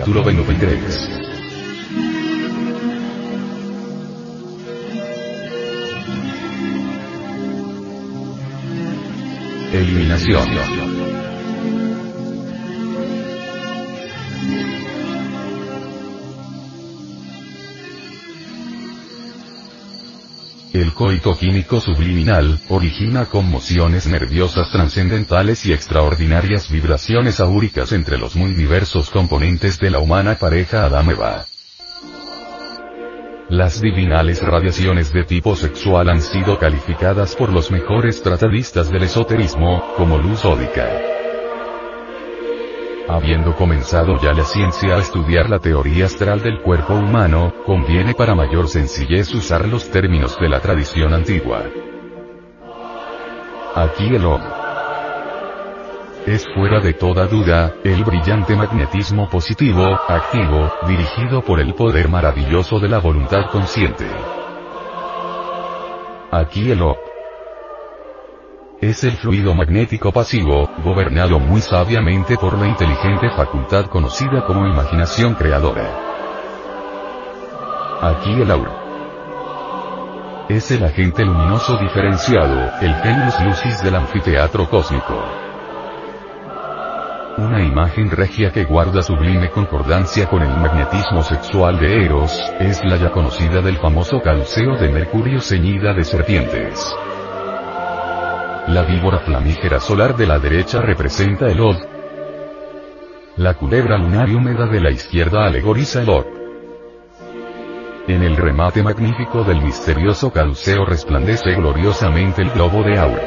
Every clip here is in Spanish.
Capítulo 23. Eliminación. El coito químico subliminal, origina conmociones nerviosas trascendentales y extraordinarias vibraciones aúricas entre los muy diversos componentes de la humana pareja Adameva. Las divinales radiaciones de tipo sexual han sido calificadas por los mejores tratadistas del esoterismo, como luz ódica. Habiendo comenzado ya la ciencia a estudiar la teoría astral del cuerpo humano, conviene para mayor sencillez usar los términos de la tradición antigua. Aquí el OM es fuera de toda duda, el brillante magnetismo positivo, activo, dirigido por el poder maravilloso de la voluntad consciente. Aquí el OP es el fluido magnético pasivo, gobernado muy sabiamente por la inteligente facultad conocida como imaginación creadora. Aquí el aura. Es el agente luminoso diferenciado, el genius lucis del anfiteatro cósmico. Una imagen regia que guarda sublime concordancia con el magnetismo sexual de Eros, es la ya conocida del famoso calceo de Mercurio ceñida de serpientes. La víbora flamígera solar de la derecha representa el Od. La culebra lunar y húmeda de la izquierda alegoriza el Od. En el remate magnífico del misterioso calceo resplandece gloriosamente el globo de aura.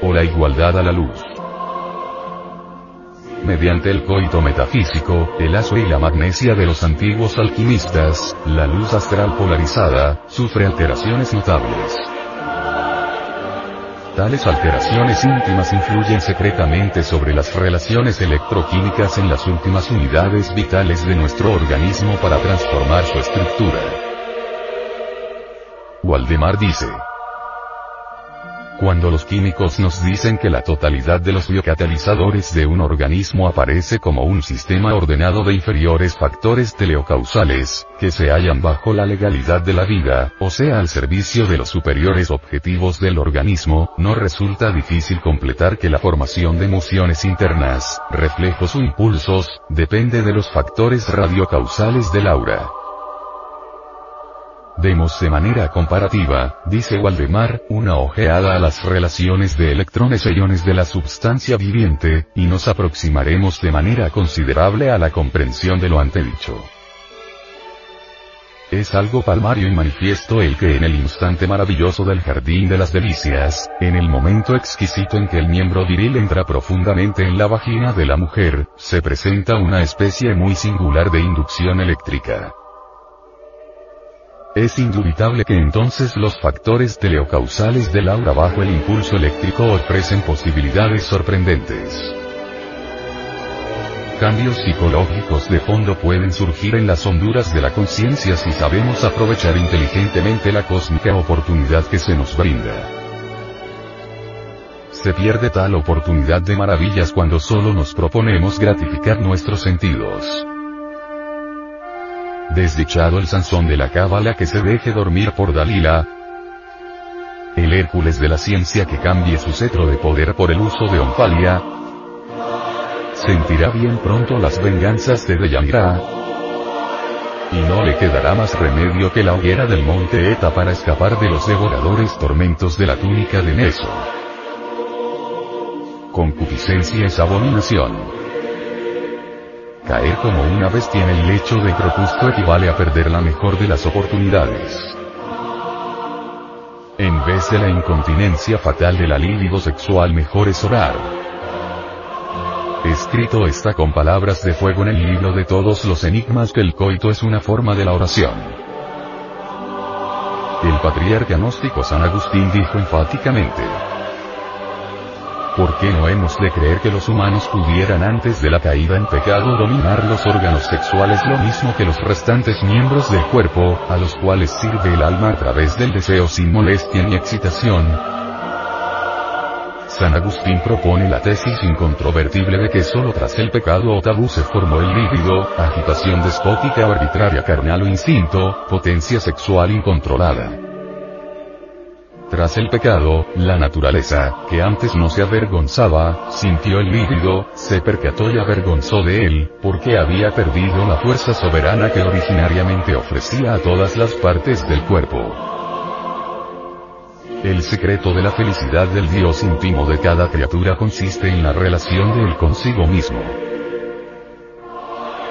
O la igualdad a la luz. Mediante el coito metafísico, el aso y la magnesia de los antiguos alquimistas, la luz astral polarizada, sufre alteraciones notables. Tales alteraciones íntimas influyen secretamente sobre las relaciones electroquímicas en las últimas unidades vitales de nuestro organismo para transformar su estructura. Waldemar dice, cuando los químicos nos dicen que la totalidad de los biocatalizadores de un organismo aparece como un sistema ordenado de inferiores factores teleocausales, que se hallan bajo la legalidad de la vida, o sea al servicio de los superiores objetivos del organismo, no resulta difícil completar que la formación de emociones internas, reflejos o impulsos, depende de los factores radiocausales del aura. Demos de manera comparativa, dice Waldemar, una ojeada a las relaciones de electrones e iones de la substancia viviente, y nos aproximaremos de manera considerable a la comprensión de lo antedicho. Es algo palmario y manifiesto el que en el instante maravilloso del jardín de las delicias, en el momento exquisito en que el miembro viril entra profundamente en la vagina de la mujer, se presenta una especie muy singular de inducción eléctrica. Es indubitable que entonces los factores teleocausales del aura bajo el impulso eléctrico ofrecen posibilidades sorprendentes. Cambios psicológicos de fondo pueden surgir en las honduras de la conciencia si sabemos aprovechar inteligentemente la cósmica oportunidad que se nos brinda. Se pierde tal oportunidad de maravillas cuando solo nos proponemos gratificar nuestros sentidos. Desdichado el Sansón de la cábala que se deje dormir por Dalila. El Hércules de la ciencia que cambie su cetro de poder por el uso de Onfalia. Sentirá bien pronto las venganzas de Deyanira. Y no le quedará más remedio que la hoguera del monte Eta para escapar de los devoradores tormentos de la túnica de Neso. concupiscencia es abominación. Caer como una bestia en el lecho de propusto equivale a perder la mejor de las oportunidades. En vez de la incontinencia fatal de la libido sexual mejor es orar. Escrito está con palabras de fuego en el libro de todos los enigmas que el coito es una forma de la oración. El patriarca gnóstico San Agustín dijo enfáticamente, ¿Por qué no hemos de creer que los humanos pudieran antes de la caída en pecado dominar los órganos sexuales lo mismo que los restantes miembros del cuerpo, a los cuales sirve el alma a través del deseo sin molestia ni excitación? San Agustín propone la tesis incontrovertible de que solo tras el pecado o tabú se formó el líbido, agitación despótica o arbitraria carnal o instinto, potencia sexual incontrolada. Tras el pecado, la naturaleza, que antes no se avergonzaba, sintió el líbido, se percató y avergonzó de él, porque había perdido la fuerza soberana que originariamente ofrecía a todas las partes del cuerpo. El secreto de la felicidad del Dios íntimo de cada criatura consiste en la relación de él consigo mismo.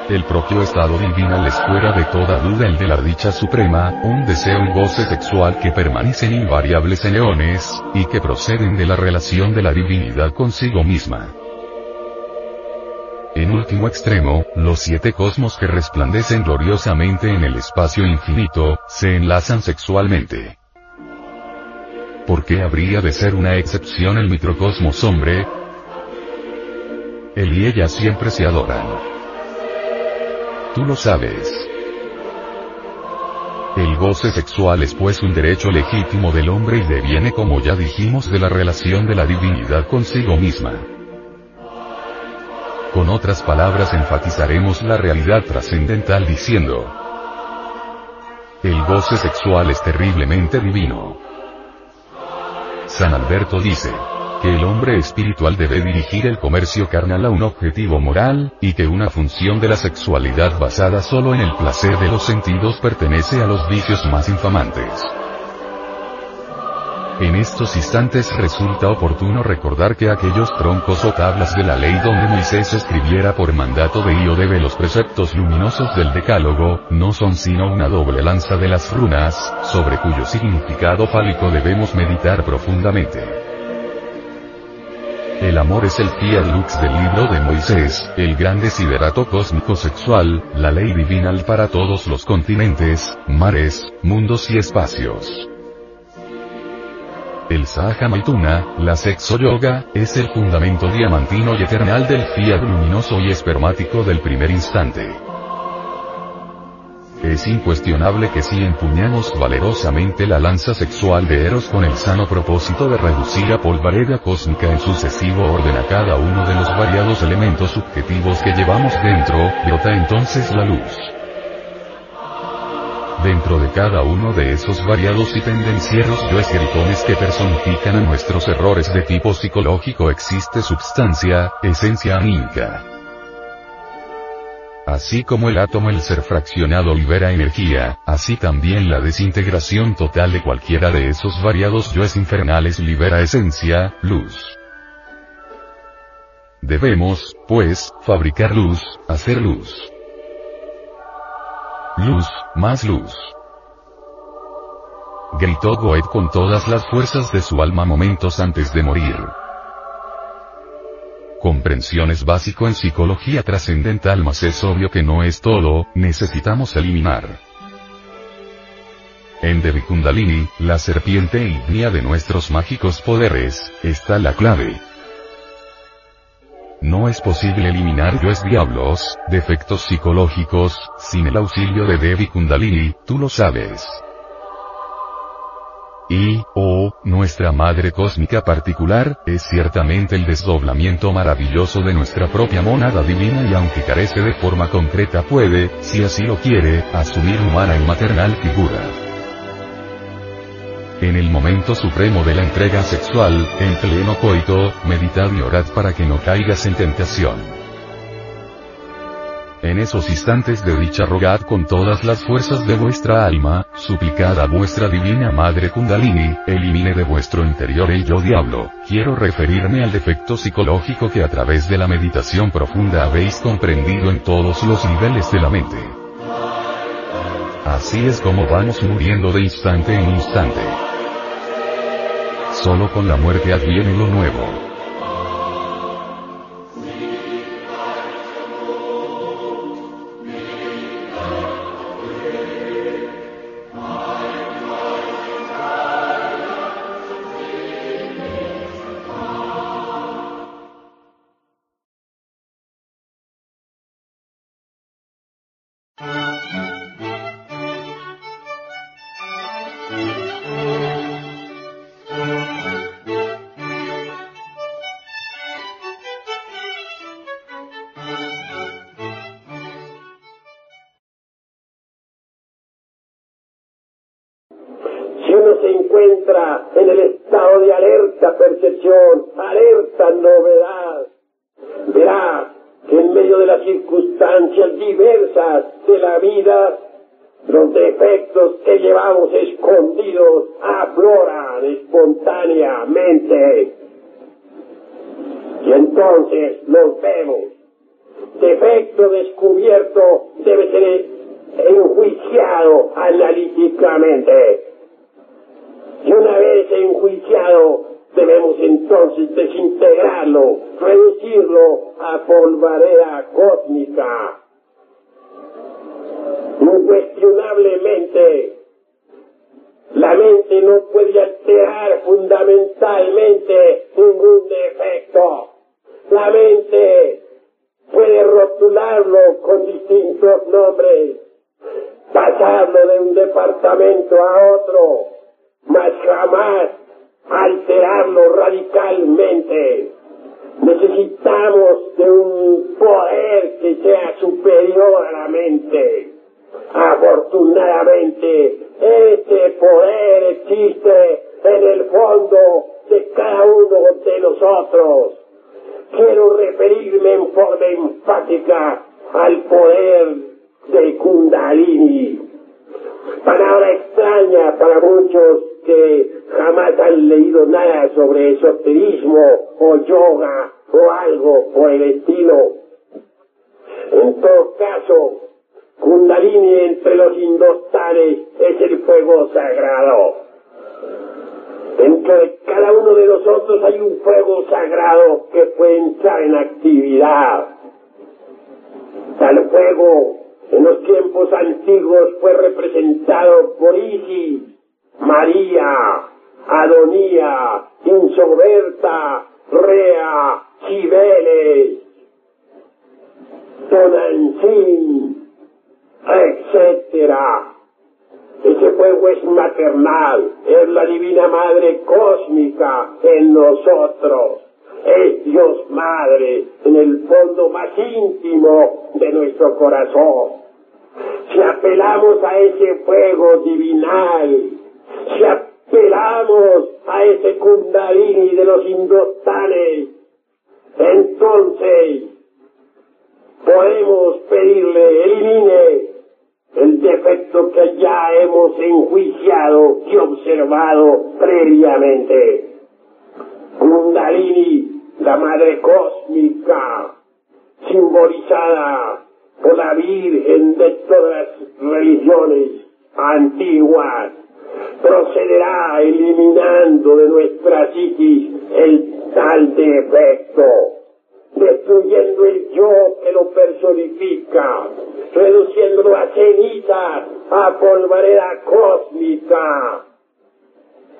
El propio estado divino les fuera de toda duda el de la dicha suprema, un deseo y goce sexual que permanecen invariables en leones, y que proceden de la relación de la divinidad consigo misma. En último extremo, los siete cosmos que resplandecen gloriosamente en el espacio infinito, se enlazan sexualmente. ¿Por qué habría de ser una excepción el microcosmos hombre? Él y ella siempre se adoran. Tú lo sabes. El goce sexual es pues un derecho legítimo del hombre y deviene como ya dijimos de la relación de la divinidad consigo misma. Con otras palabras enfatizaremos la realidad trascendental diciendo, el goce sexual es terriblemente divino. San Alberto dice, que el hombre espiritual debe dirigir el comercio carnal a un objetivo moral, y que una función de la sexualidad basada solo en el placer de los sentidos pertenece a los vicios más infamantes. En estos instantes resulta oportuno recordar que aquellos troncos o tablas de la ley donde Moisés escribiera por mandato de Iodebe los preceptos luminosos del Decálogo, no son sino una doble lanza de las runas, sobre cuyo significado fálico debemos meditar profundamente. El amor es el fiat lux del libro de Moisés, el gran desiderato cósmico sexual, la ley divinal para todos los continentes, mares, mundos y espacios. El Sahaja Maituna, la sexo yoga, es el fundamento diamantino y eternal del fiat luminoso y espermático del primer instante. Es incuestionable que si empuñamos valerosamente la lanza sexual de Eros con el sano propósito de reducir a polvareda cósmica en sucesivo orden a cada uno de los variados elementos subjetivos que llevamos dentro, brota entonces la luz. Dentro de cada uno de esos variados y pendencieros yo gritones que personifican a nuestros errores de tipo psicológico existe substancia, esencia anímica. Así como el átomo el ser fraccionado libera energía, así también la desintegración total de cualquiera de esos variados yoes infernales libera esencia, luz. Debemos, pues, fabricar luz, hacer luz. Luz, más luz. Gritó Goethe con todas las fuerzas de su alma momentos antes de morir. Comprensión es básico en psicología trascendental, mas es obvio que no es todo, necesitamos eliminar. En Devi Kundalini, la serpiente ígnea de nuestros mágicos poderes, está la clave. No es posible eliminar yoes diablos, defectos psicológicos, sin el auxilio de Devi Kundalini, tú lo sabes. Y, oh, nuestra madre cósmica particular, es ciertamente el desdoblamiento maravilloso de nuestra propia monada divina y aunque carece de forma concreta puede, si así lo quiere, asumir humana y maternal figura. En el momento supremo de la entrega sexual, en pleno coito, meditad y orad para que no caigas en tentación. En esos instantes de dicha rogad con todas las fuerzas de vuestra alma, suplicad a vuestra divina madre Kundalini, elimine de vuestro interior el yo diablo. Quiero referirme al defecto psicológico que a través de la meditación profunda habéis comprendido en todos los niveles de la mente. Así es como vamos muriendo de instante en instante. Solo con la muerte adviene lo nuevo. あっ! Medio de las circunstancias diversas de la vida, los defectos que llevamos escondidos afloran espontáneamente. Y entonces los vemos. Defecto descubierto debe ser enjuiciado analíticamente y una vez enjuiciado, debemos entonces desintegrarlo, reducirlo a polvareda cósmica. Incuestionablemente, la mente no puede alterar fundamentalmente ningún defecto. La mente puede rotularlo con distintos nombres, pasarlo de un departamento a otro, mas jamás alterarlo radicalmente. Necesitamos de un poder que sea superior a la mente. Afortunadamente, este poder existe en el fondo de cada uno de nosotros. Quiero referirme en forma enfática al poder de Kundalini. Palabra extraña para muchos que jamás han leído nada sobre esoterismo o yoga o algo por el estilo. En todo caso, Kundalini entre los indostanes es el fuego sagrado. Dentro de cada uno de nosotros hay un fuego sagrado que puede entrar en actividad. Tal fuego en los tiempos antiguos fue representado por Isis, María, Adonía, Insoberta, Rea, Cibeles, Tonantzin, etc. Ese fuego es maternal, es la divina madre cósmica en nosotros es Dios Madre en el fondo más íntimo de nuestro corazón. Si apelamos a ese fuego divinal, si apelamos a ese kundalini de los indostanes, entonces podemos pedirle elimine el defecto que ya hemos enjuiciado y observado previamente. Kundalini la madre cósmica, simbolizada por la Virgen de todas las religiones antiguas, procederá eliminando de nuestra psiquis el tal defecto, destruyendo el yo que lo personifica, reduciéndolo a cenizas, a polvareda cósmica.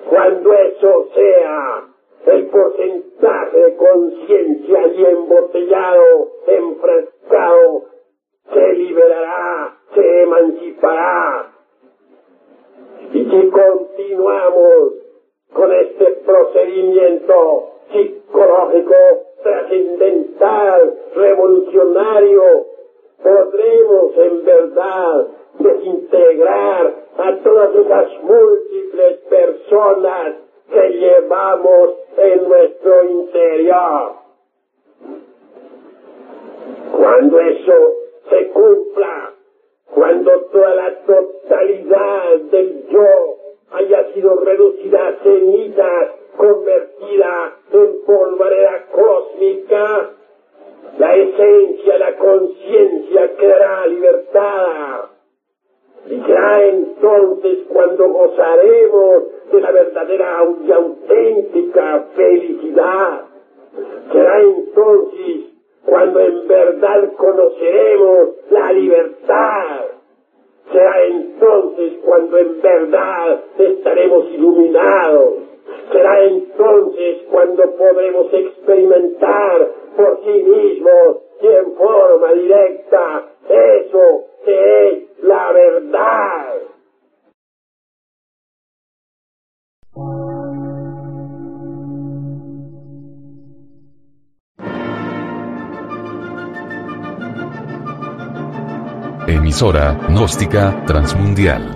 Cuando eso sea, el porcentaje de conciencia y embotellado, enfrescado, se liberará, se emancipará. Y si continuamos con este procedimiento psicológico trascendental, revolucionario, podremos en verdad desintegrar a todas esas múltiples personas que llevamos en nuestro interior. Cuando eso se cumpla, cuando toda la totalidad del yo haya sido reducida a cenizas, convertida en polvareda cósmica, la esencia, la conciencia quedará libertada. Y ya entonces cuando gozaremos de la verdadera y auténtica felicidad, será entonces cuando en verdad conoceremos la libertad. Será entonces cuando en verdad estaremos iluminados. Será entonces cuando podremos experimentar por sí mismos y en forma directa eso que es la verdad. Emisora, gnóstica, transmundial.